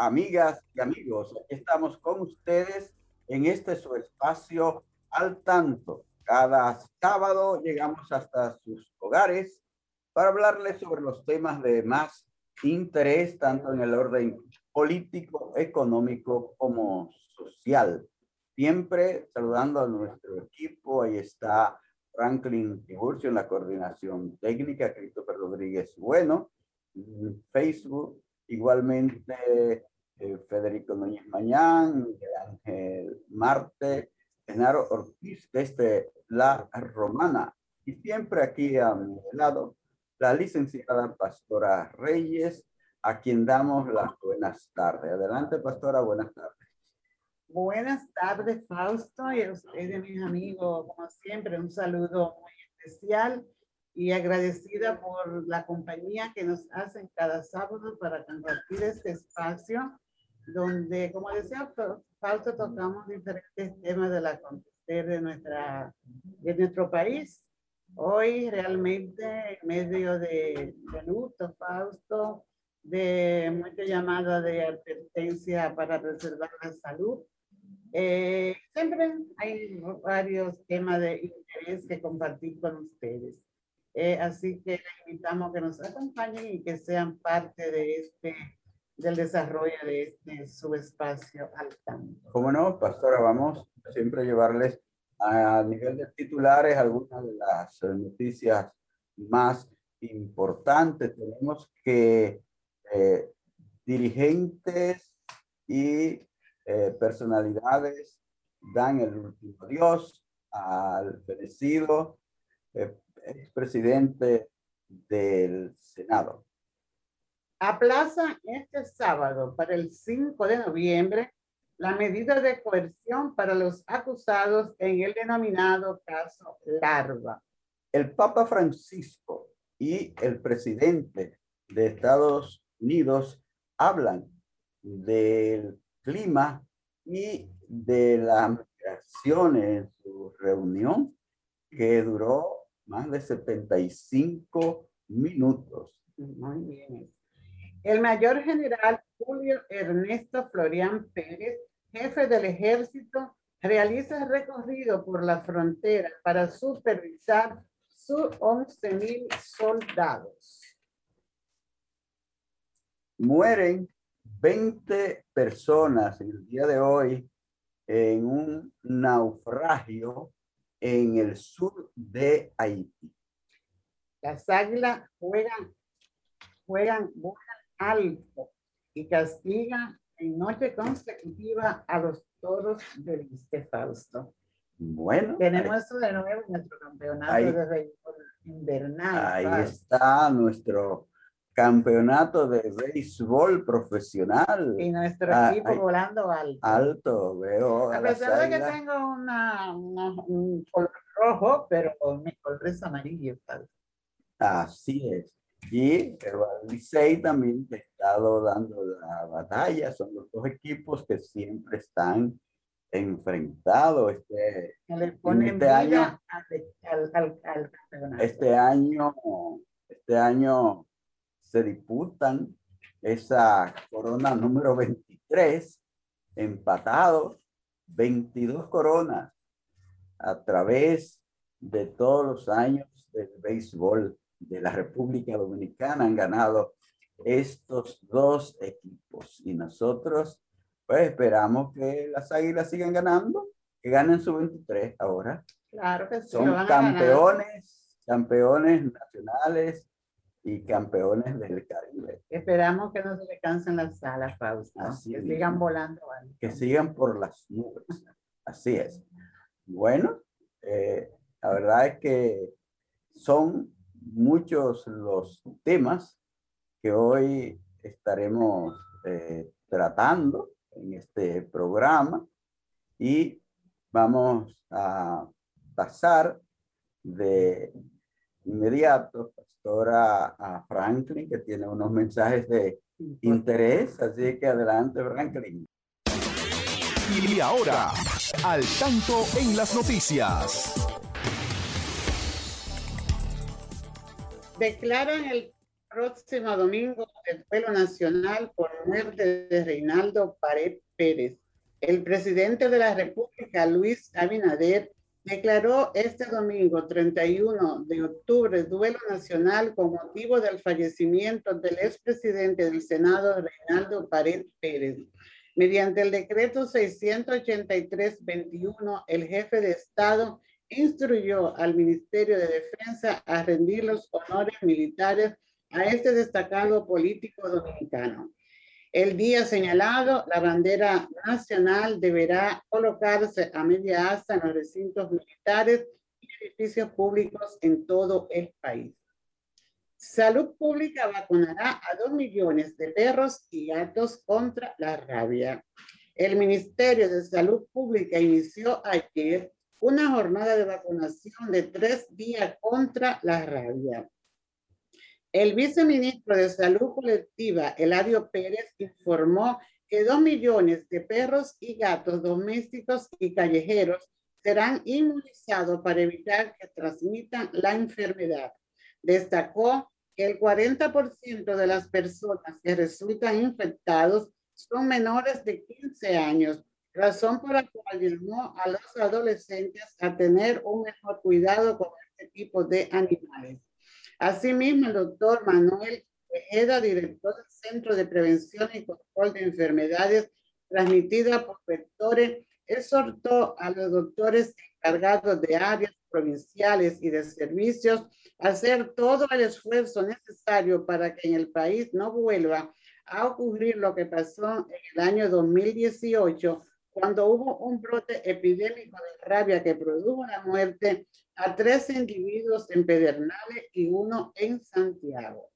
Amigas y amigos. Estamos con ustedes en este su espacio al tanto. Cada sábado llegamos hasta sus hogares para hablarles sobre los temas de más interés, tanto en el orden político, económico como social. Siempre saludando a nuestro equipo. Ahí está Franklin Tiburcio en la coordinación técnica, Christopher Rodríguez Bueno Facebook, igualmente eh, Federico Núñez Mañán, Ángel Marte, Genaro Ortiz desde La Romana. Y siempre aquí a mi lado, la licenciada Pastora Reyes, a quien damos las buenas tardes. Adelante, Pastora, buenas tardes. Buenas tardes, Fausto, y a ustedes, mis amigos, como siempre, un saludo muy especial y agradecida por la compañía que nos hacen cada sábado para compartir este espacio donde, como decía Fausto, tocamos diferentes temas de la de nuestra de nuestro país. Hoy realmente en medio de, de luto, Fausto, de mucha llamada de advertencia para preservar la salud. Eh, siempre hay varios temas de interés que compartir con ustedes. Eh, así que les invitamos que nos acompañen y que sean parte de este, del desarrollo de este subespacio al tanto. Como no, pastora, vamos a siempre llevarles a nivel de titulares algunas de las noticias más importantes. Tenemos que eh, dirigentes y eh, personalidades dan el último adiós al fenecido expresidente del Senado. Aplaza este sábado para el 5 de noviembre la medida de coerción para los acusados en el denominado caso Larva. El Papa Francisco y el presidente de Estados Unidos hablan del clima y de la migración en su reunión que duró más de 75 minutos. Muy bien. El mayor general Julio Ernesto Florian Pérez, jefe del ejército, realiza recorrido por la frontera para supervisar sus 11 soldados. Mueren 20 personas el día de hoy en un naufragio en el sur de Haití. Las águilas juegan, juegan, alto y castigan en noche consecutiva a los toros del Viste Fausto. Bueno. Tenemos eso de nuevo nuestro campeonato de béisbol invernal. Ahí está nuestro campeonato de béisbol profesional. Y nuestro ah, equipo volando alto. Alto, veo. A, pesar de que tengo una, un color rojo, pero mi color es amarillo. Así es. Y el Licey también ha estado dando la batalla. Son los dos equipos que siempre están enfrentados. Este, este año, al, al, al este año, este año se disputan esa corona número 23, empatados, 22 coronas a través de todos los años del béisbol de la República Dominicana han ganado estos dos equipos y nosotros pues esperamos que las Águilas sigan ganando, que ganen su 23 ahora. Claro que sí. Son campeones, campeones nacionales y campeones del Caribe. Esperamos que no se le cansen las alas, Fausto. que sigan volando. Que sigan por las nubes. Así es. Bueno, eh, la verdad es que son muchos los temas que hoy estaremos eh, tratando en este programa y vamos a pasar de inmediato, pastora a Franklin, que tiene unos mensajes de interés, así que adelante, Franklin. Y ahora, al tanto en las noticias. Declaran el próximo domingo el duelo nacional por muerte de Reinaldo Pared Pérez. El presidente de la República, Luis Abinader, declaró este domingo 31 de octubre duelo nacional con motivo del fallecimiento del expresidente del Senado, Reinaldo Pared Pérez. Mediante el decreto 683-21, el jefe de Estado instruyó al Ministerio de Defensa a rendir los honores militares a este destacado político dominicano. El día señalado, la bandera nacional deberá colocarse a media asta en los recintos militares y edificios públicos en todo el país. Salud Pública vacunará a dos millones de perros y gatos contra la rabia. El Ministerio de Salud Pública inició ayer una jornada de vacunación de tres días contra la rabia. El viceministro de Salud Colectiva, Eladio Pérez, informó que dos millones de perros y gatos domésticos y callejeros serán inmunizados para evitar que transmitan la enfermedad. Destacó que el 40% de las personas que resultan infectados son menores de 15 años, razón por la cual llamó a los adolescentes a tener un mejor cuidado con este tipo de animales. Asimismo, el doctor Manuel Tejeda, director del Centro de Prevención y Control de Enfermedades transmitidas por vectores, exhortó a los doctores encargados de áreas provinciales y de servicios hacer todo el esfuerzo necesario para que en el país no vuelva a ocurrir lo que pasó en el año 2018, cuando hubo un brote epidémico de rabia que produjo la muerte a tres individuos en Pedernales y uno en Santiago.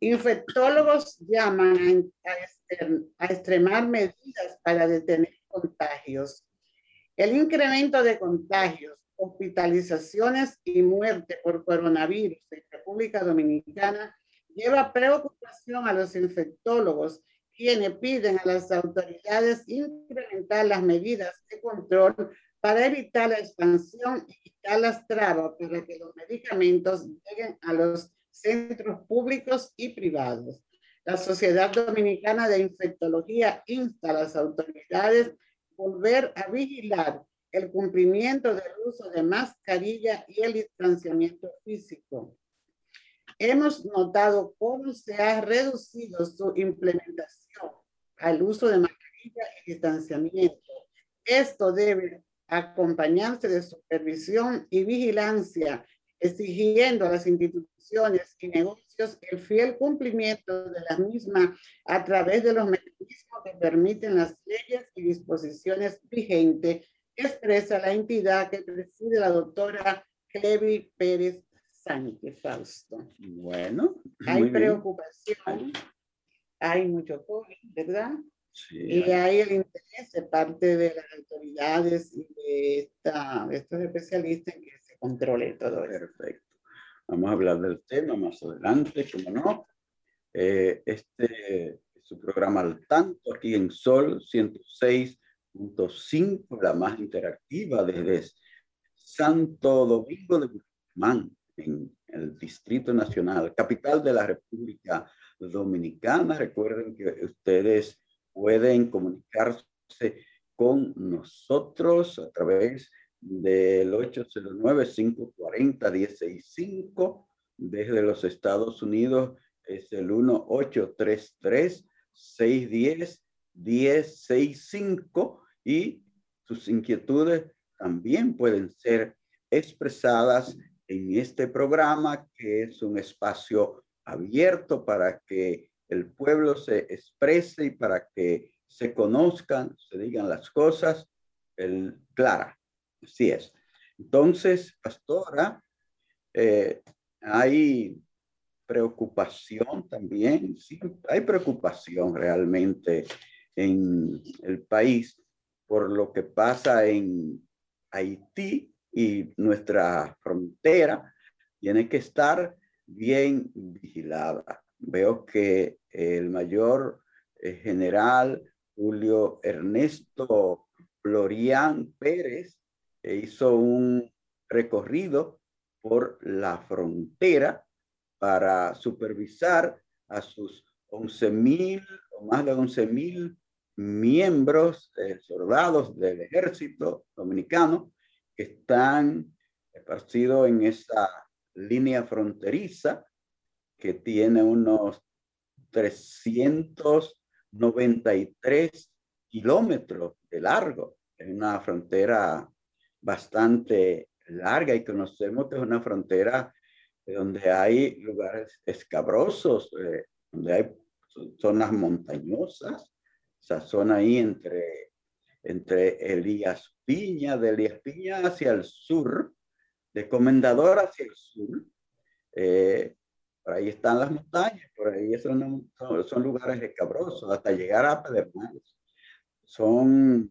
Infectólogos llaman a, extremar medidas para detener contagios. El incremento de contagios hospitalizaciones y muerte por coronavirus en República Dominicana lleva preocupación a los infectólogos, quienes piden a las autoridades incrementar las medidas de control para evitar la expansión y quitar las trabas para que los medicamentos lleguen a los centros públicos y privados. La Sociedad Dominicana de Infectología insta a las autoridades volver a vigilar el cumplimiento del uso de mascarilla y el distanciamiento físico. Hemos notado cómo se ha reducido su implementación al uso de mascarilla y distanciamiento. Esto debe acompañarse de supervisión y vigilancia, exigiendo a las instituciones y negocios el fiel cumplimiento de la misma a través de los mecanismos que permiten las leyes y disposiciones vigentes expresa la entidad que preside la doctora Clevi Pérez Sánchez Fausto. Bueno. Hay preocupación, hay mucho COVID, ¿verdad? Sí, y hay el interés de parte de las autoridades y de, esta, estos especialistas en que se controle todo eso. Perfecto. Vamos a hablar del tema más adelante, como no. Eh, este es su programa al tanto aquí en Sol 106 cinco, la más interactiva desde Santo Domingo de Guzmán, en el Distrito Nacional, capital de la República Dominicana. Recuerden que ustedes pueden comunicarse con nosotros a través del 809-540-165. Desde los Estados Unidos es el 1833 610 1065 y sus inquietudes también pueden ser expresadas en este programa, que es un espacio abierto para que el pueblo se exprese y para que se conozcan, se digan las cosas el, clara. Así es. Entonces, pastora, eh, hay preocupación también, hay preocupación realmente en el país por lo que pasa en Haití y nuestra frontera tiene que estar bien vigilada. Veo que el mayor eh, general Julio Ernesto Florian Pérez hizo un recorrido por la frontera para supervisar a sus 11 mil o más de 11 mil miembros, eh, soldados del ejército dominicano que están esparcidos en esa línea fronteriza que tiene unos 393 kilómetros de largo. Es una frontera bastante larga y conocemos que es una frontera donde hay lugares escabrosos, eh, donde hay zonas montañosas, esa zona ahí entre, entre Elías Piña, de Elías Piña hacia el sur, de Comendador hacia el sur. Eh, por ahí están las montañas, por ahí son, son, lugares escabrosos, hasta llegar a Pedernales. Son,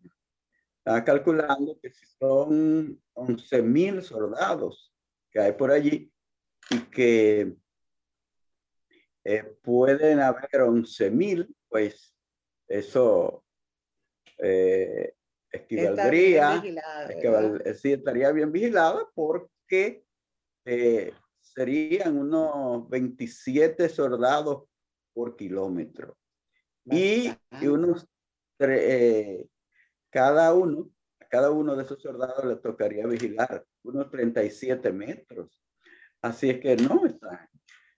está calculando que son 11 mil soldados que hay por allí y que eh, pueden haber 11 mil, pues eso eh, equivaldría, sí, estaría bien vigilada porque eh, serían unos 27 soldados por kilómetro. Y, unos, eh, cada uno, a cada uno de esos soldados le tocaría vigilar unos 37 metros. Así es que no, está,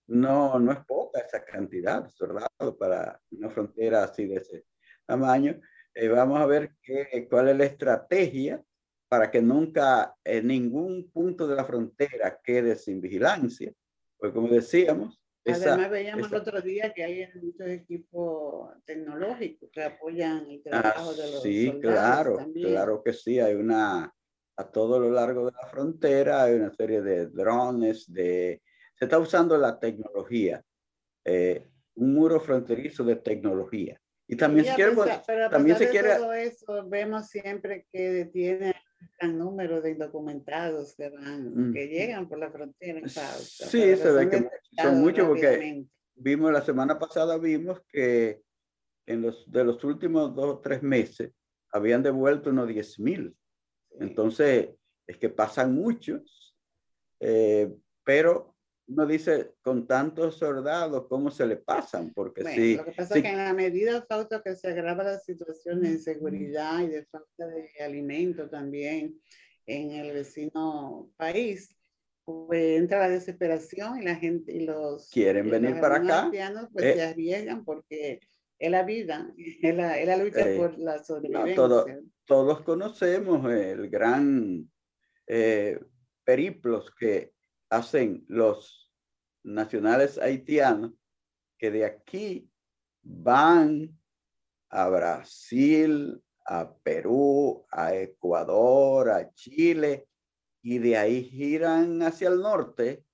no, no es poca esa cantidad de soldados para una frontera así de ese tamaño. Eh, vamos a ver qué, cuál es la estrategia para que nunca en ningún punto de la frontera quede sin vigilancia. Pues como decíamos, Además, veíamos el otro día que hay muchos equipos tecnológicos que apoyan el trabajo de los Sí, claro, claro que sí. Hay una, a todo lo largo de la frontera, hay una serie de drones, de, se está usando la tecnología, eh, un muro fronterizo de tecnología. Y también, se quiere, también se quiere... Todo eso, vemos siempre que tiene gran número de indocumentados que van, que llegan por la frontera. sí, se ve que son muchos porque vimos la semana pasada, vimos que en los, de los últimos dos o tres meses habían devuelto unos 10 mil. Entonces, es que pasan muchos, eh, pero uno dice, con tantos soldados, ¿cómo se le pasan? Porque sí. Lo que pasa es que en la medida falta que se agrava la situación de inseguridad y de falta de alimento también en el vecino país, pues entra la desesperación y la gente y los quieren venir para acá. Pues se eh, arriesgan porque es la vida, es la, es la lucha eh, por la sobrevivencia. todos conocemos el gran eh, periplos que hacen los nacionales haitianos que de aquí van a Brasil, a Perú, a Ecuador, a Chile, y de ahí giran hacia el norte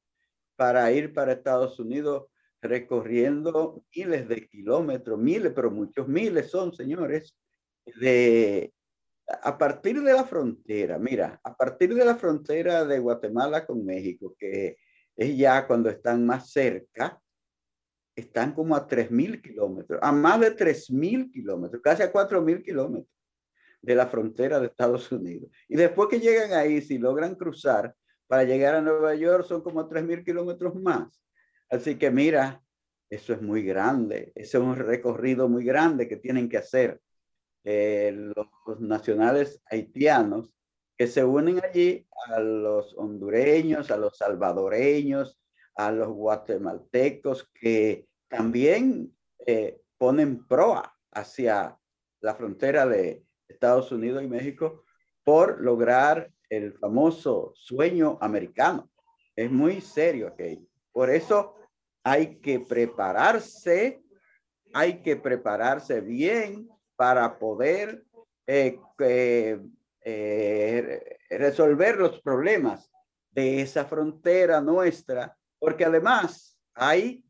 para ir para Estados Unidos recorriendo miles de kilómetros, miles, pero muchos miles son, señores, de a partir de la frontera, mira, a partir de la frontera de Guatemala con México, que es ya cuando están más cerca, están como a 3.000 kilómetros, a más de 3.000 kilómetros, casi a 4.000 kilómetros de la frontera de Estados Unidos. Y después que llegan ahí, si logran cruzar para llegar a Nueva York, son como 3.000 kilómetros más. Así que mira, eso es muy grande, ese es un recorrido muy grande que tienen que hacer eh, los nacionales haitianos que se unen allí a los hondureños, a los salvadoreños, a los guatemaltecos que también eh, ponen proa hacia la frontera de Estados Unidos y México por lograr el famoso sueño americano. Es muy serio aquello. Por eso hay que prepararse, hay que prepararse bien para poder eh, eh, resolver los problemas de esa frontera nuestra, porque además hay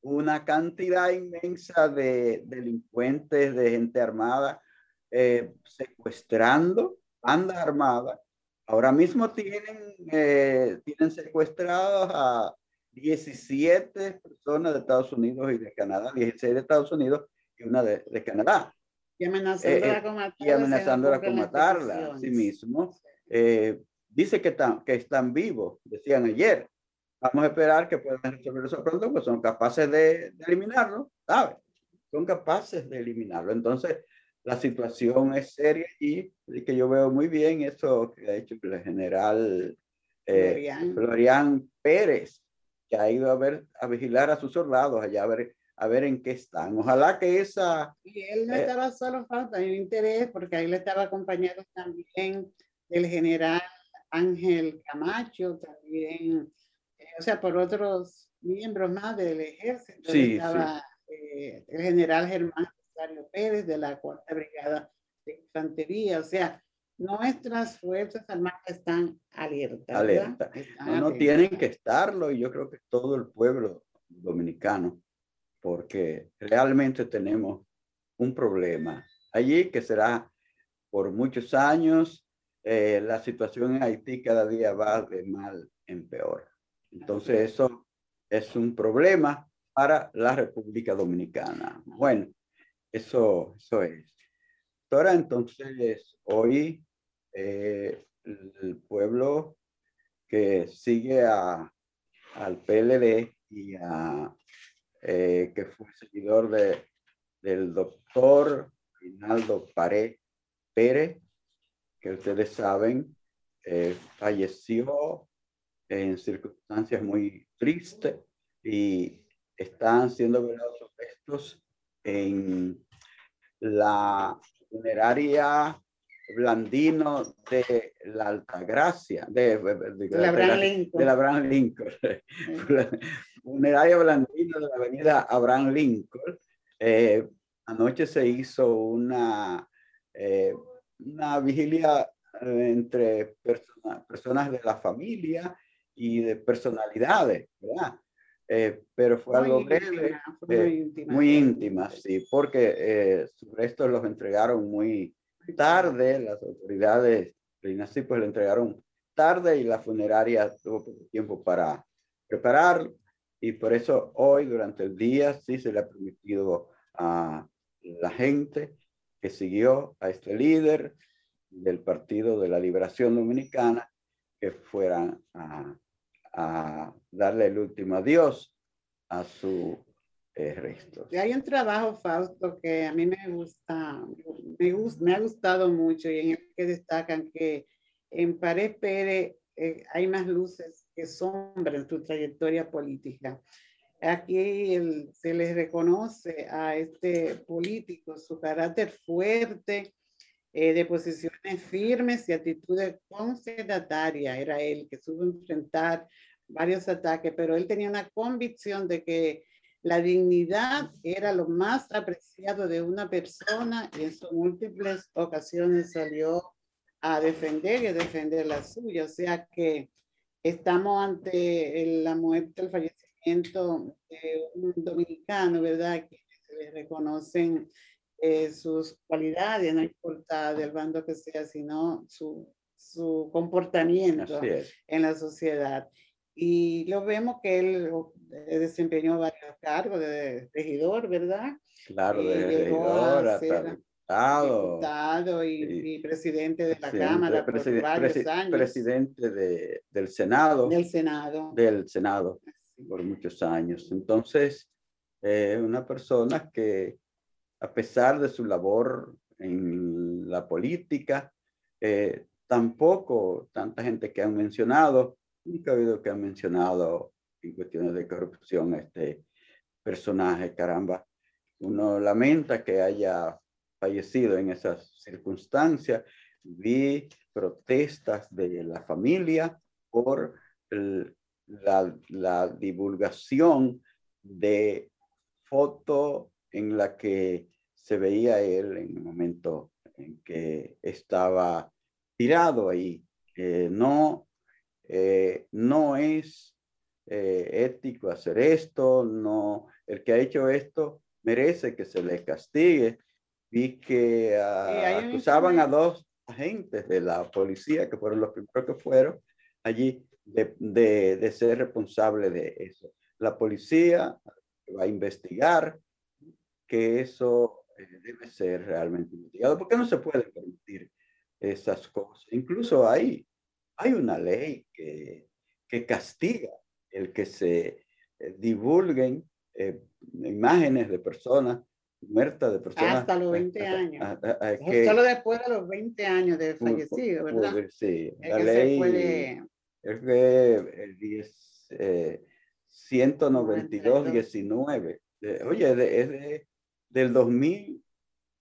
una cantidad inmensa de delincuentes, de gente armada, eh, secuestrando, anda armada. Ahora mismo tienen, eh, tienen secuestrados a 17 personas de Estados Unidos y de Canadá, 16 de Estados Unidos y una de Canadá. Y amenazándola eh, con matarla. Y amenazándola con matarla, sí mismo. dice que, están, que están vivos, decían ayer. Vamos a esperar que puedan resolver eso pronto, pues son capaces de, eliminarlo, ¿sabes? Son capaces de eliminarlo. Entonces, la situación es seria y, que yo veo muy bien eso que ha hecho el general eh, Florian. Pérez, que ha ido a ver, a vigilar a sus soldados allá a ver, a ver en qué están. Ojalá que esa... Y él no eh, estaba solo, falta de interés, porque ahí le estaba acompañado también el general Ángel Camacho, también o sea, por otros miembros más del ejército. Sí, estaba eh, el general Germán Rosario Pérez de la Cuarta Brigada de Infantería. O sea, nuestras fuerzas armadas están alertas. Alerta. no, tienen que estarlo y yo creo que todo el pueblo dominicano, porque realmente tenemos un problema allí que será por muchos años. Eh, la situación en Haití cada día va de mal en peor. Entonces eso es un problema para la República Dominicana. Bueno, eso, eso es. Ahora entonces, hoy eh, el pueblo que sigue a, al PLD y a, eh, que fue seguidor de, del doctor Rinaldo Paré Pérez, que ustedes saben, eh, falleció en circunstancias muy tristes y están siendo velados sus restos en la funeraria Blandino de la Altagracia, de, de, la, Abraham Lincoln. De la Abraham Lincoln. funeraria Blandino de la avenida Abraham Lincoln. Eh, anoche se hizo una, eh, una vigilia entre personas de la familia y de personalidades, ¿verdad? Eh, pero fue algo breve, muy, íntima, sí, porque eh, sus restos los entregaron muy tarde, las autoridades de pues lo entregaron tarde y la funeraria tuvo poco tiempo para preparar y por eso hoy durante el día sí se le ha permitido a la gente que siguió a este líder del Partido de la Liberación Dominicana que fueran a a darle el último adiós a su eh, resto. Y hay un trabajo, Fausto, que a mí me gusta, me, me ha gustado mucho y en el que destacan que en Pared Pérez eh, hay más luces que sombras en su trayectoria política. Aquí se les reconoce a este político su carácter fuerte, eh, de posiciones firmes y actitudes concedatarias. Era él que supo enfrentar varios ataques, pero él tenía una convicción de que la dignidad era lo más apreciado de una persona y en sus múltiples ocasiones salió a defender y a defender la suya. O sea que estamos ante la muerte, el fallecimiento de un dominicano, ¿verdad? Que se le reconocen eh, sus cualidades, no importa del bando que sea, sino su, su comportamiento en la sociedad. Y lo vemos que él eh, desempeñó varios cargos de regidor, ¿verdad? Claro, de regidor hasta diputado. Diputado y, presidente de la Cámara por varios años. Presidente de, del Senado. Del Senado. Del Senado por muchos años. Entonces, eh, una persona que a pesar de su labor en la política, eh, tampoco tanta gente que han mencionado, ha habido que han mencionado en cuestiones de corrupción este personaje, caramba. Uno lamenta que haya fallecido en esas circunstancias. Vi protestas de la familia por la, la, divulgación de foto en la que se veía él en el momento en que estaba tirado ahí. no, eh, no es eh, ético hacer esto, no, el que ha hecho esto merece que se le castigue. Vi que uh, acusaban a dos agentes de la policía, que fueron los primeros que fueron allí, de, de, de ser responsable de eso. La policía va a investigar que eso eh, debe ser realmente investigado, porque no se puede permitir esas cosas. Incluso hay, hay una ley que, que castiga el que se eh, divulguen eh, imágenes de personas muertas, de personas. Hasta los 20 años. Solo después de los 20 años de fallecido, ¿verdad? sí, la ley es de el 10, 192, 19. oye, es de, del 2000,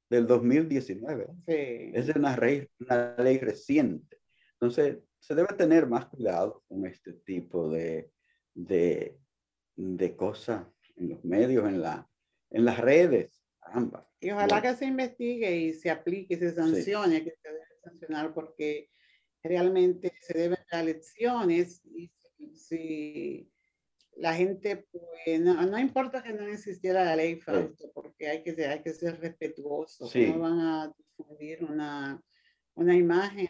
del 2019. Sí. Es una, una ley reciente. Entonces, se debe tener más cuidado con este tipo de, de, de cosas en los medios, en, la, en las redes, ambas. Y ojalá que se investigue y se aplique, se sancione, que se debe sancionar porque realmente se deben dar lecciones y si, la gente, pues, no, importa que no existiera la ley, Fausto, porque hay que, hay que ser respetuoso. No van a difundir una, una imagen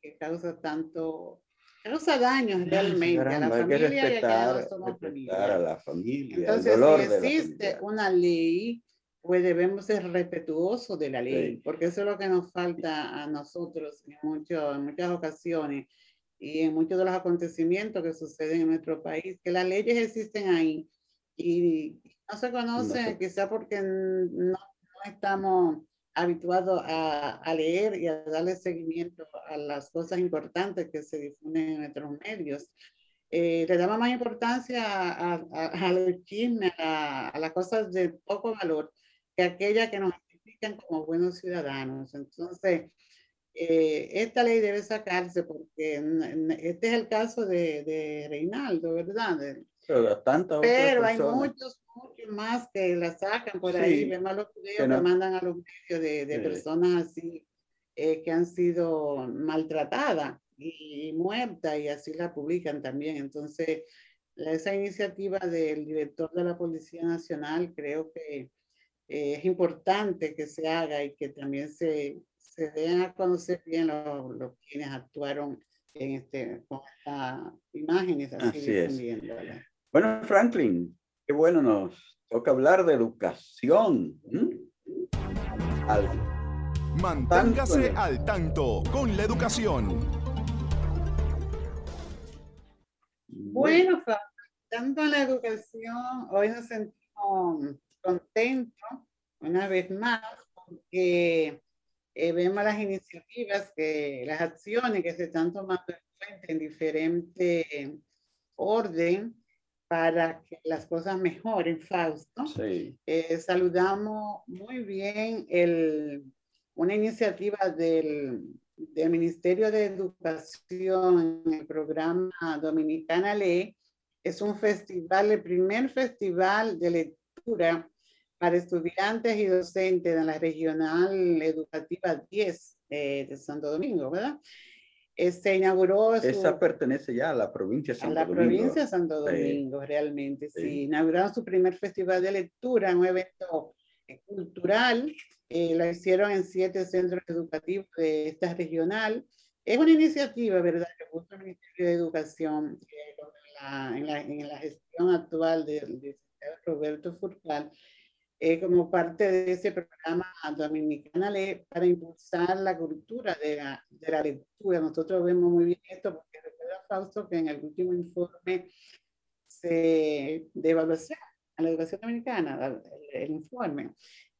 que causa tanto causa daños realmente a la familia respetar, y a la familia. Entonces, si existe una ley, pues debemos ser respetuosos de la ley, porque eso es lo que nos falta a nosotros en, mucho, en muchas ocasiones y en muchos de los acontecimientos que suceden en nuestro país, que las leyes existen ahí y no se conocen, quizá porque no, no estamos habituado a, a, leer y a darle seguimiento a las cosas importantes que se difunden en nuestros medios. Eh, le damos más importancia a, a, a los chismes, a, las cosas de poco valor, que aquellas que nos identifican como buenos ciudadanos. Entonces, eh, esta ley debe sacarse porque este es el caso de, de Reinaldo, ¿verdad? Pero, Pero hay muchos más que la sacan por ahí, vemos los videos que mandan a los medios de, de personas así eh, que han sido maltratadas y, muertas y así la publican también. Entonces, esa iniciativa del director de la Policía Nacional creo que eh, es importante que se haga y que también se, se den a conocer bien los, los quienes actuaron en este, con estas imágenes así, así Bueno, Franklin, qué bueno nos Toca hablar de educación. Manténgase al tanto con la educación. Bueno, tanto la educación, hoy nos sentimos contentos una vez más porque eh, vemos las iniciativas, que, las acciones que se están tomando en cuenta en diferente orden para que las cosas mejoren, Fausto. Sí. Eh, saludamos muy bien el, una iniciativa del, del, Ministerio de Educación, el programa Dominicana Ley. Es un festival, el primer festival de lectura para estudiantes y docentes de la Regional Educativa 10 eh, de Santo Domingo, ¿verdad? Se inauguró. Esa pertenece ya a la provincia de Santo Domingo. A la provincia de Santo Domingo, realmente, sí. Inauguraron su primer festival de lectura, un evento eh, cultural. Eh, lo hicieron en siete centros educativos de esta regional. Es una iniciativa, ¿verdad?, que puso el Ministerio de Educación en, la, en, la, gestión actual del de Roberto Furcal eh, como parte de ese programa Dominicana para impulsar la cultura de la, de la lectura. Nosotros vemos muy bien esto porque recuerda Fausto que en el último informe se, de evaluación a la educación dominicana, el, informe,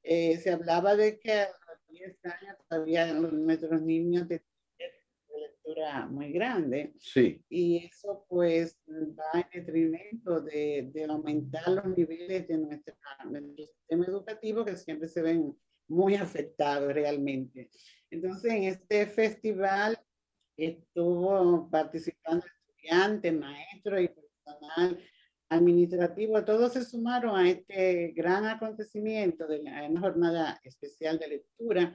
eh, se hablaba de que a los 10 años todavía nuestros niños de muy grande. Sí. Y eso pues va en detrimento de, de aumentar los niveles de nuestra, nuestro sistema educativo que siempre se ven muy afectados realmente. Entonces, en este festival estuvo participando estudiantes, maestros y personal administrativo, todos se sumaron a este gran acontecimiento de la jornada especial de lectura.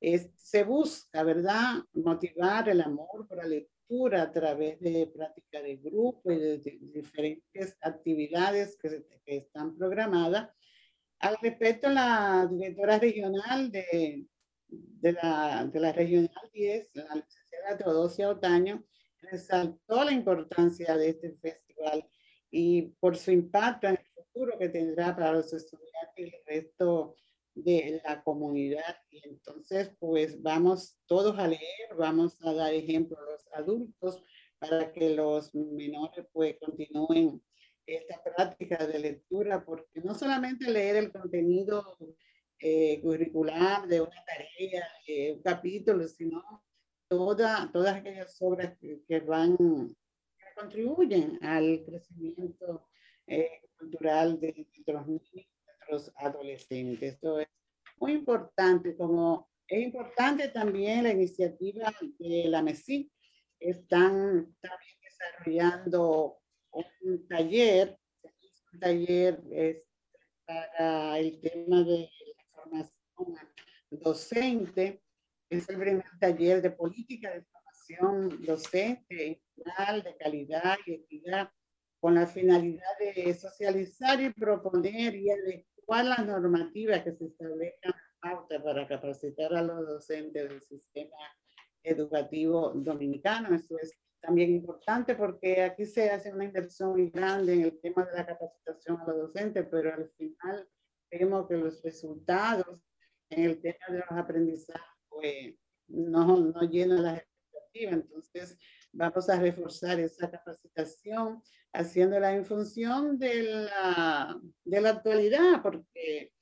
Es, se busca, ¿verdad?, motivar el amor por la lectura a través de práctica de grupo y de, diferentes actividades que, que, están programadas. Al respecto, la directora regional de, de, la, de la Regional 10, la licenciada Teodosia Otaño, resaltó la importancia de este festival y por su impacto en el futuro que tendrá para los estudiantes y el resto de la comunidad. Y entonces, pues vamos todos a leer, vamos a dar ejemplo a los adultos para que los menores pues continúen esta práctica de lectura, porque no solamente leer el contenido eh, curricular de una tarea, de un capítulo, sino toda, todas aquellas obras que, que van contribuyen al crecimiento eh, cultural de, los niños de los adolescentes. Esto es muy importante, como es importante también la iniciativa de la MESI. Están también desarrollando un taller, un taller para el tema de la formación docente. Es el primer taller de política de docente de calidad y equidad con la finalidad de socializar y proponer y adecuar las normativas que se establezcan para capacitar a los docentes del sistema educativo dominicano. Eso es también importante porque aquí se hace una inversión muy grande en el tema de la capacitación a los docentes, pero al final vemos que los resultados en el tema de los aprendizajes pues, no, no llenan las entonces, vamos a reforzar esa capacitación haciéndola en función de la, de la actualidad, porque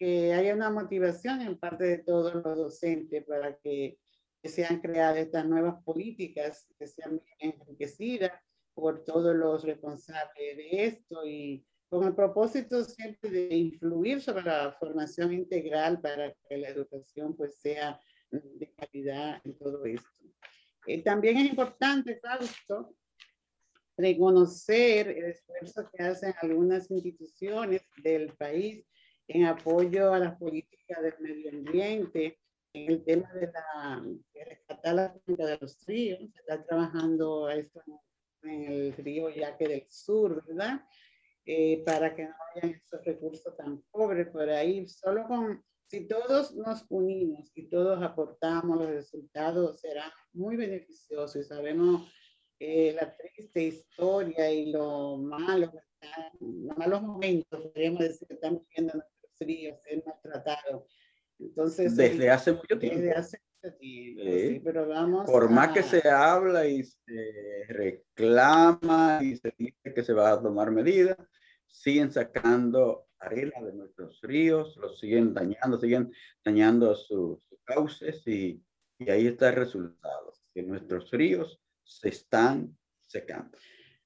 que haya una motivación en parte de todos los docentes para que, que sean creadas estas nuevas políticas, que sean enriquecidas por todos los responsables de esto y con el propósito siempre de influir sobre la formación integral para que la educación pues sea de calidad en todo esto. Eh, también es importante, Fausto, reconocer el esfuerzo que hacen algunas instituciones del país en apoyo a las políticas del medio ambiente, en el tema de, la, de rescatar la cuenca de los ríos, se está trabajando esto en el río Yaque del Sur, ¿verdad? Eh, para que no haya esos recursos tan pobres por ahí, solo con si todos nos unimos y todos aportamos, los resultados serán muy beneficiosos y sabemos eh, la triste historia y lo malo, los malos momentos, podríamos decir, que están viviendo nuestros ríos, ser maltratados. Entonces, desde hace mucho tiempo. Desde hace mucho tiempo, sí. pero vamos Por más que se habla y se reclama y se dice que se va a tomar medidas, siguen sacando arena de nuestros ríos, los siguen dañando, siguen dañando sus, cauces y, y, ahí está el resultado, que nuestros ríos se están secando.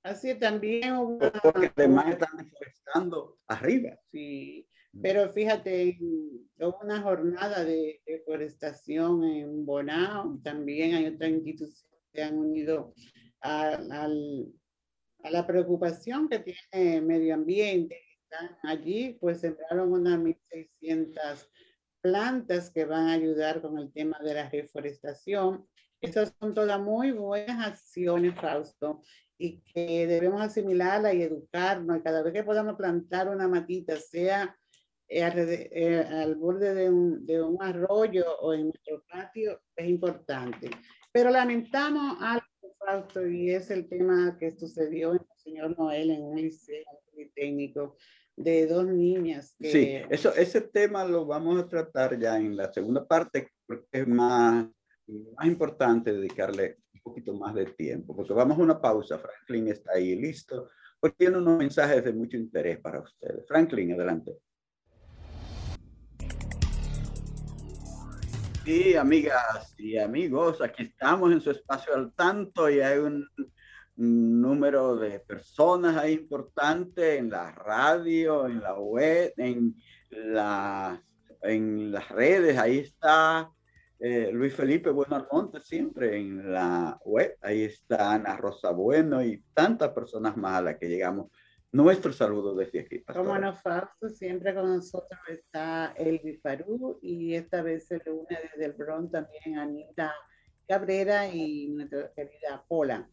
Así también Porque además están deforestando arriba. Sí, pero fíjate, hubo una jornada de deforestación en Bonao, también hay otras instituciones que han unido a, a la preocupación que tiene el medio ambiente allí, pues sembraron unas 1.600 plantas que van a ayudar con el tema de la reforestación. Estas son todas muy buenas acciones, Fausto, y que debemos asimilarla y educarnos. Cada vez que podamos plantar una matita, sea eh, eh, al borde de un, de un arroyo o en nuestro patio, es importante. Pero lamentamos algo, Fausto, y es el tema que sucedió en el señor Noel en un liceo técnico de dos niñas. Sí, eso, ese tema lo vamos a tratar ya en la segunda parte, porque es más, más importante dedicarle un poquito más de tiempo, porque vamos a una pausa. Franklin está ahí listo, porque tiene unos mensajes de mucho interés para ustedes. Franklin, adelante. Sí, amigas y amigos, aquí estamos en su espacio al tanto y hay un número de personas ahí importante en la radio, en la web, en las en las redes, ahí está eh, Luis Felipe Bueno Almonte siempre en la web, ahí está Ana Rosa Bueno y tantas personas más a las que llegamos. Nuestro saludo desde aquí. Como no, Fausto, siempre con nosotros está Elvi Farú y esta vez se reúne desde el Bronx también Anita Cabrera y nuestra querida Pola.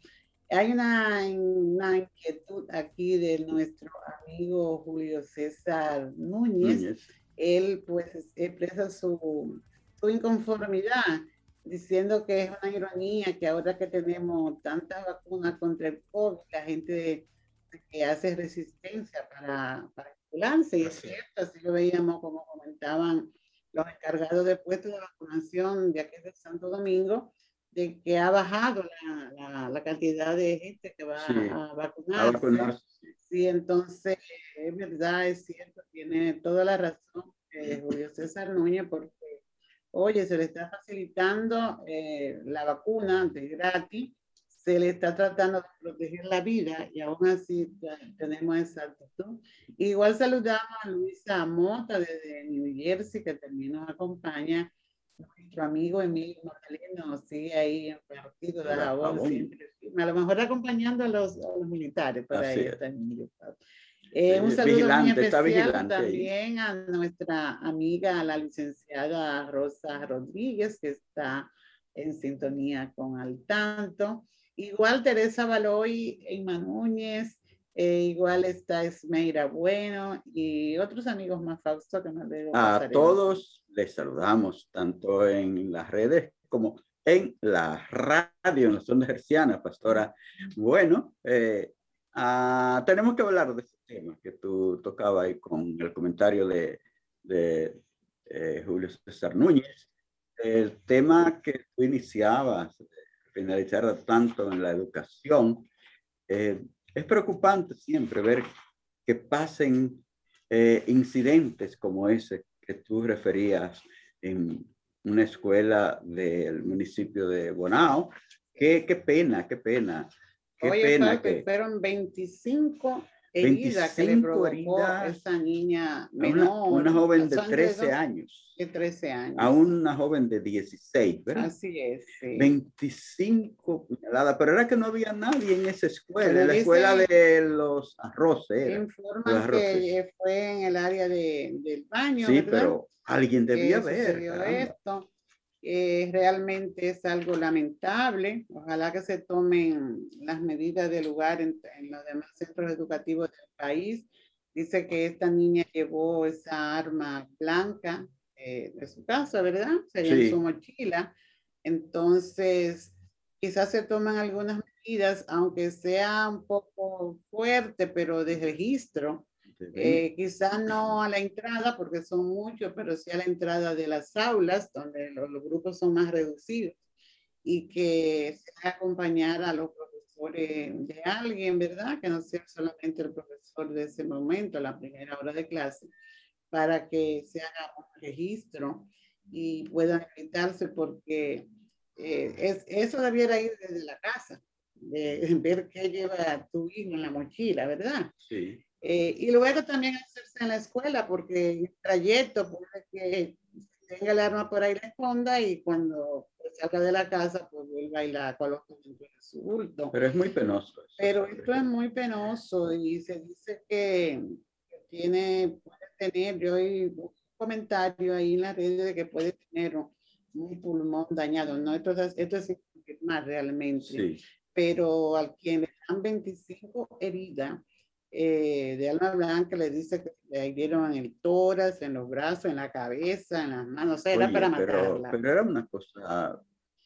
Hay una, una, inquietud aquí de nuestro amigo Julio César Núñez. Él pues expresa su, su, inconformidad diciendo que es una ironía que ahora que tenemos tantas vacunas contra el COVID, la gente que hace resistencia para, para y es cierto, así lo veíamos como comentaban los encargados de puestos de vacunación de aquí de Santo Domingo, de que ha bajado la, la, cantidad de gente que va a, vacunarse. Sí, entonces es verdad, es cierto, tiene toda la razón eh, Julio César Núñez, porque, oye, se le está facilitando eh, la vacuna de gratis, se le está tratando de proteger la vida y aún así tenemos esa actitud. Igual saludamos a Luisa Mota desde New Jersey, que también nos acompaña nuestro amigo Emilio Magdaleno sigue ahí en partido de la voz, a lo mejor acompañando a los, militares, por ahí está Emilio. Eh, un saludo muy especial también a nuestra amiga, la licenciada Rosa Rodríguez, que está en sintonía con Al Tanto. Igual Teresa Baloy, Emma Núñez, eh, igual está Esmeira Bueno y otros amigos más Fausto que me A todos les saludamos, tanto en las redes como en la radio, en la zona herciana, pastora. Bueno, eh, ah, tenemos que hablar de tema que tú tocabas ahí con el comentario de, de eh, Julio César Núñez. El tema que tú iniciabas, finalizar tanto en la educación, es preocupante siempre ver que pasen eh, incidentes como ese que tú referías en una escuela del municipio de Bonao. Qué, qué pena, qué pena. Qué pena que fueron 25 herida que le provocó esa niña menor. Una, joven de 13 años. De 13 años. A una joven de 16, ¿verdad? Así es. 25 puñaladas, pero era que no había nadie en esa escuela, en la escuela de los arroces. Informan que fue en el área de, del baño. Sí, pero alguien debía ver. esto. Eh, realmente es algo lamentable. Ojalá que se tomen las medidas de lugar en, los demás centros educativos del país. Dice que esta niña llevó esa arma blanca eh, de su casa, ¿verdad? Sería en su mochila. Entonces, quizás se toman algunas medidas, aunque sea un poco fuerte, pero de registro, eh, quizás no a la entrada, porque son muchos, pero sí a la entrada de las aulas, donde los, grupos son más reducidos, y que se acompañar a los profesores de alguien, ¿verdad? Que no sea solamente el profesor de ese momento, la primera hora de clase, para que se haga un registro y puedan evitarse, porque eh, es, eso debiera ir desde la casa, de ver qué lleva tu hijo en la mochila, ¿verdad? Sí. Eh, y luego también hacerse en la escuela, porque el trayecto puede que tenga el arma por ahí la esconda y cuando salga de la casa, pues vuelva y la coloque en su bulto. Pero es muy penoso. Pero esto es muy penoso y se dice que, tiene, puede tener, yo oí un comentario ahí en la red de que puede tener un pulmón dañado, ¿no? Entonces, esto es más realmente. Sí. Pero al quien le dan 25 heridas, eh, de alma blanca le dice que le dieron en el tórax, en los brazos, en la cabeza, en las manos, era para matarla. Pero era una cosa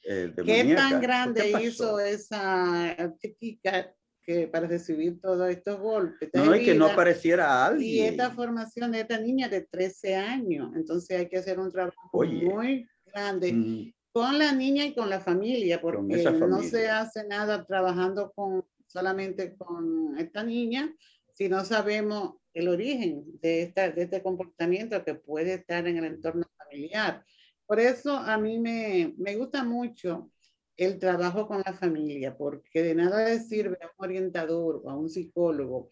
eh, ¿Qué tan grande hizo esa chica que para recibir todos estos golpes? No, y que no pareciera alguien. Y esta formación de esta niña de 13 años, entonces hay que hacer un trabajo muy grande. Mm. con la niña y con la familia, porque no se hace nada trabajando con solamente con esta niña, si no sabemos el origen de, esta, de este comportamiento que puede estar en el entorno familiar. Por eso a mí me, me gusta mucho el trabajo con la familia, porque de nada le sirve a un orientador o a un psicólogo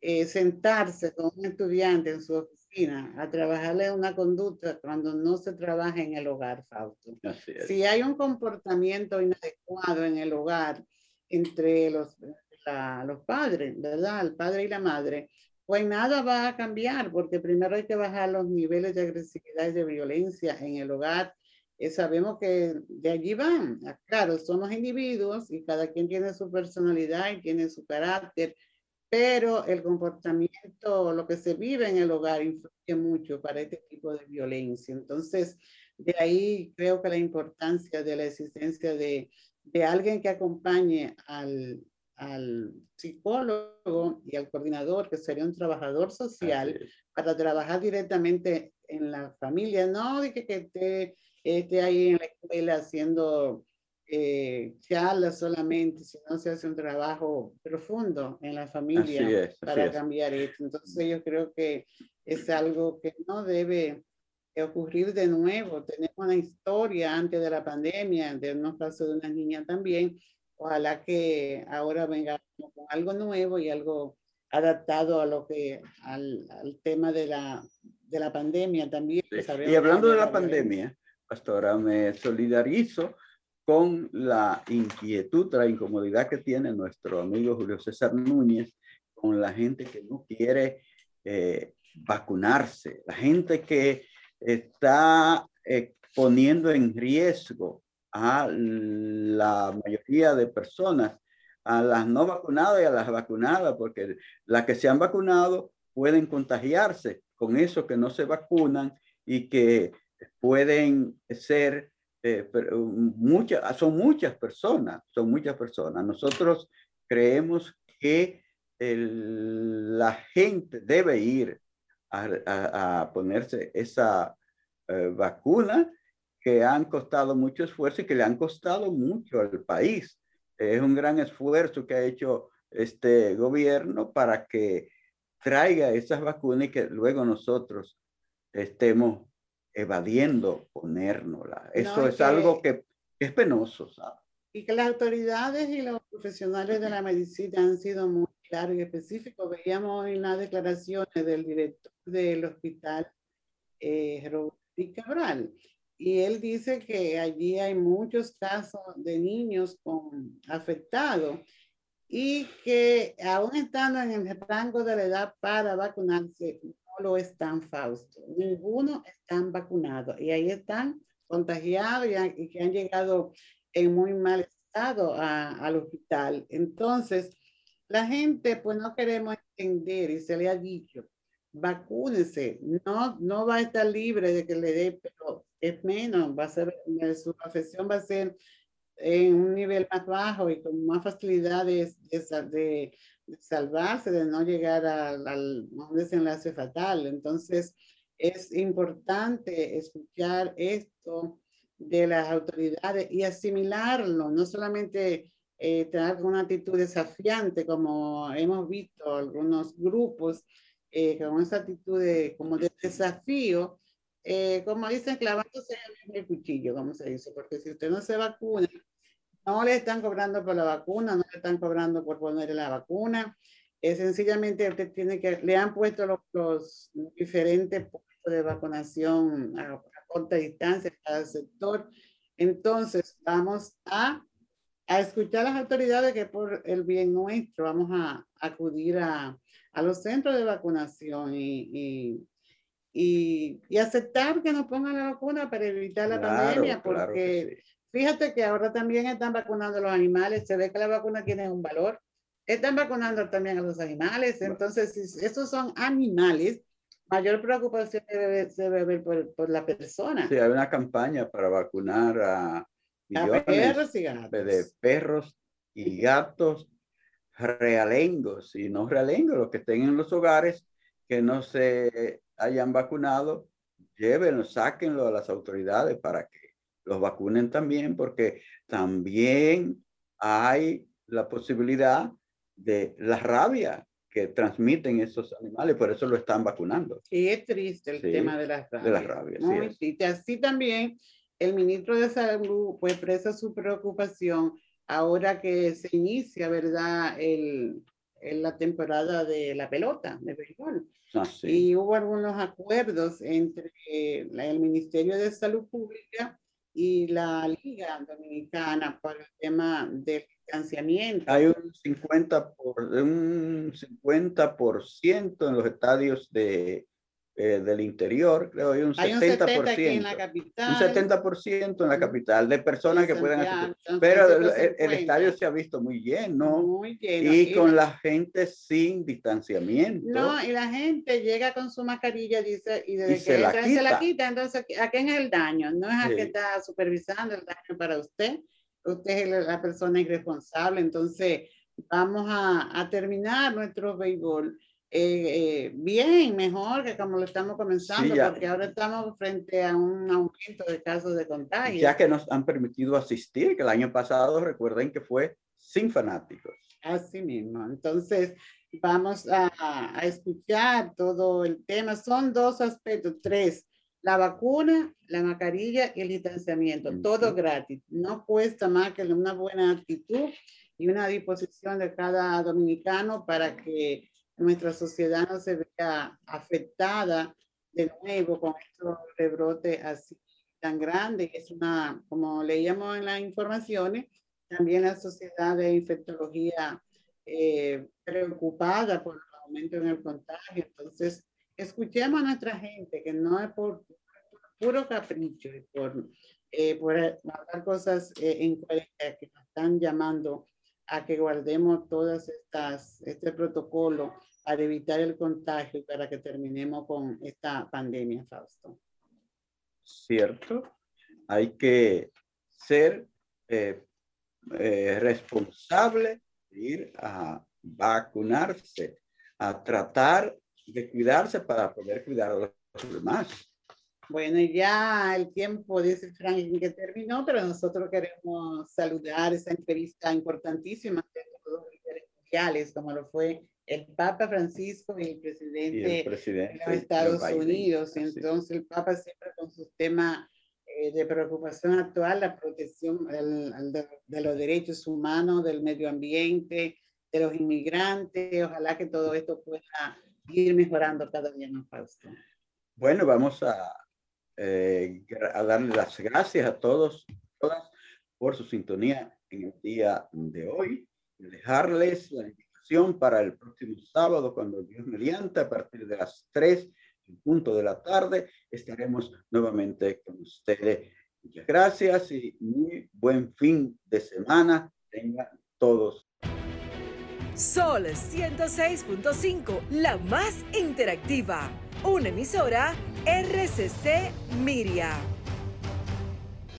eh, sentarse con un estudiante en su disciplina, a trabajarle una conducta cuando no se trabaja en el hogar, Fausto. Si hay un comportamiento inadecuado en el hogar entre los, los padres, ¿verdad? El padre y la madre, pues nada va a cambiar, porque primero hay que bajar los niveles de agresividad y de violencia en el hogar. Eh, sabemos que de allí van. Ah, claro, somos individuos y cada quien tiene su personalidad y tiene su carácter, pero el comportamiento, lo que se vive en el hogar influye mucho para este tipo de violencia. Entonces, de ahí creo que la importancia de la existencia de, de alguien que acompañe al, al, psicólogo y al coordinador, que sería un trabajador social, para trabajar directamente en la familia, no de que, que esté, esté ahí en la escuela haciendo eh, charlas solamente, si no se hace un trabajo profundo en la familia para cambiar esto. Entonces yo creo que es algo que no debe ocurrir de nuevo. Tenemos una historia antes de la pandemia, de unos casos de una niña también. Ojalá que ahora venga con algo nuevo y algo adaptado a lo que al, al tema de la, de la pandemia también. Y hablando de la pandemia, pastora, me solidarizo con la inquietud, la incomodidad que tiene nuestro amigo Julio César Núñez con la gente que no quiere eh, vacunarse, la gente que está eh, poniendo en riesgo a la mayoría de personas, a las no vacunadas y a las vacunadas, porque las que se han vacunado pueden contagiarse con eso que no se vacunan y que pueden ser eh, muchas, son muchas personas, son muchas personas. Nosotros creemos que la gente debe ir a, ponerse esa eh, vacuna que han costado mucho esfuerzo y que le han costado mucho al país. Es un gran esfuerzo que ha hecho este gobierno para que traiga esas vacunas y que luego nosotros estemos evadiendo ponérnosla. Eso es algo que es penoso, ¿sabes? Y que las autoridades y los profesionales de la medicina han sido muy claros y específicos. Veíamos en las declaraciones del director del hospital eh, Cabral. Y él dice que allí hay muchos casos de niños con afectados y que aún estando en el rango de la edad para vacunarse, lo están, Fausto. Ninguno están vacunados y ahí están contagiados y, que han llegado en muy mal estado al hospital. Entonces, la gente, pues no queremos entender y se le ha dicho, vacúnese, no, no va a estar libre de que le dé, pero es menos, va a ser, su afección va a ser en un nivel más bajo y con más facilidades de, salvarse, de no llegar al, un desenlace fatal. Entonces, es importante escuchar esto de las autoridades y asimilarlo, no solamente eh, tener una actitud desafiante, como hemos visto algunos grupos eh, con esa actitud de, como de desafío, eh, como dicen, clavándose el cuchillo, como se dice, porque si usted no se vacuna, no le están cobrando por la vacuna, no le están cobrando por ponerle la vacuna. Es sencillamente usted tiene que, le han puesto los, diferentes puntos de vacunación a, corta distancia cada sector. Entonces, vamos a, a escuchar a las autoridades que por el bien nuestro vamos a, acudir a, a los centros de vacunación y, y, y, aceptar que nos pongan la vacuna para evitar la pandemia, porque Fíjate que ahora también están vacunando a los animales, se ve que la vacuna tiene un valor. Están vacunando también a los animales, entonces si estos son animales, mayor preocupación debe, debe haber por, por, la persona. Sí, hay una campaña para vacunar a, perros y gatos. De perros y gatos realengos y no realengos, los que estén en los hogares que no se hayan vacunado, llévenlo, sáquenlo a las autoridades para que los vacunen también, porque también hay la posibilidad de la rabia que transmiten esos animales, por eso lo están vacunando. Y es triste el tema de las rabias. De las rabias, sí Así también el ministro de Salud pues expresa su preocupación ahora que se inicia, ¿verdad?, el, la temporada de la pelota, de béisbol. Ah, y hubo algunos acuerdos entre el Ministerio de Salud Pública y la Liga Dominicana para el tema del distanciamiento. Hay un 50%, por, un 50 en los estadios de eh, del interior, creo, hay un 70%. en la capital. Un 70% en la capital de personas que pueden asistir. Pero el, estadio se ha visto muy lleno. Muy lleno. Y, con la, gente sin distanciamiento. No, y la gente llega con su mascarilla dice, y desde que se la, se la quita. Entonces, ¿a quién es el daño? No es a que está supervisando el daño para usted. Usted es la persona irresponsable. Entonces, vamos a, a terminar nuestro béisbol eh, eh, bien, mejor que como lo estamos comenzando, porque ahora estamos frente a un aumento de casos de contagio. Ya que nos han permitido asistir, que el año pasado recuerden que fue sin fanáticos. Así mismo. Entonces, vamos a, a escuchar todo el tema. Son dos aspectos, tres. La vacuna, la mascarilla y el distanciamiento, todo gratis. No cuesta más que una buena actitud y una disposición de cada dominicano para que nuestra sociedad no se vea afectada de nuevo con estos rebrotes así tan grandes. Es una, como leíamos en las informaciones, también la sociedad de infectología eh, preocupada por el aumento en el contagio. Entonces, escuchemos a nuestra gente, que no es por, puro capricho y por, eh, por hablar cosas eh, en que nos están llamando a que guardemos todas estas, este protocolo para evitar el contagio y para que terminemos con esta pandemia, Fausto. Cierto. Hay que ser eh, eh, responsable ir a vacunarse, a tratar de cuidarse para poder cuidar a los demás. Bueno, ya el tiempo, dice Frank, que terminó, pero nosotros queremos saludar esa entrevista importantísima de todos los líderes mundiales, como lo fue el Papa Francisco y el presidente, de los Estados Unidos. Entonces, el Papa siempre con su tema eh, de preocupación actual, la protección de, los derechos humanos, del medio ambiente, de los inmigrantes. Ojalá que todo esto pueda ir mejorando cada día más, Fausto. Bueno, vamos a, eh, a darle las gracias a todos, todas, por su sintonía en el día de hoy. Dejarles la para el próximo sábado, cuando Dios mediante, a partir de las 3 en punto de la tarde, estaremos nuevamente con ustedes. Muchas gracias y muy buen fin de semana. Tengan todos. Sol 106.5, la más interactiva. Una emisora RCC Miria.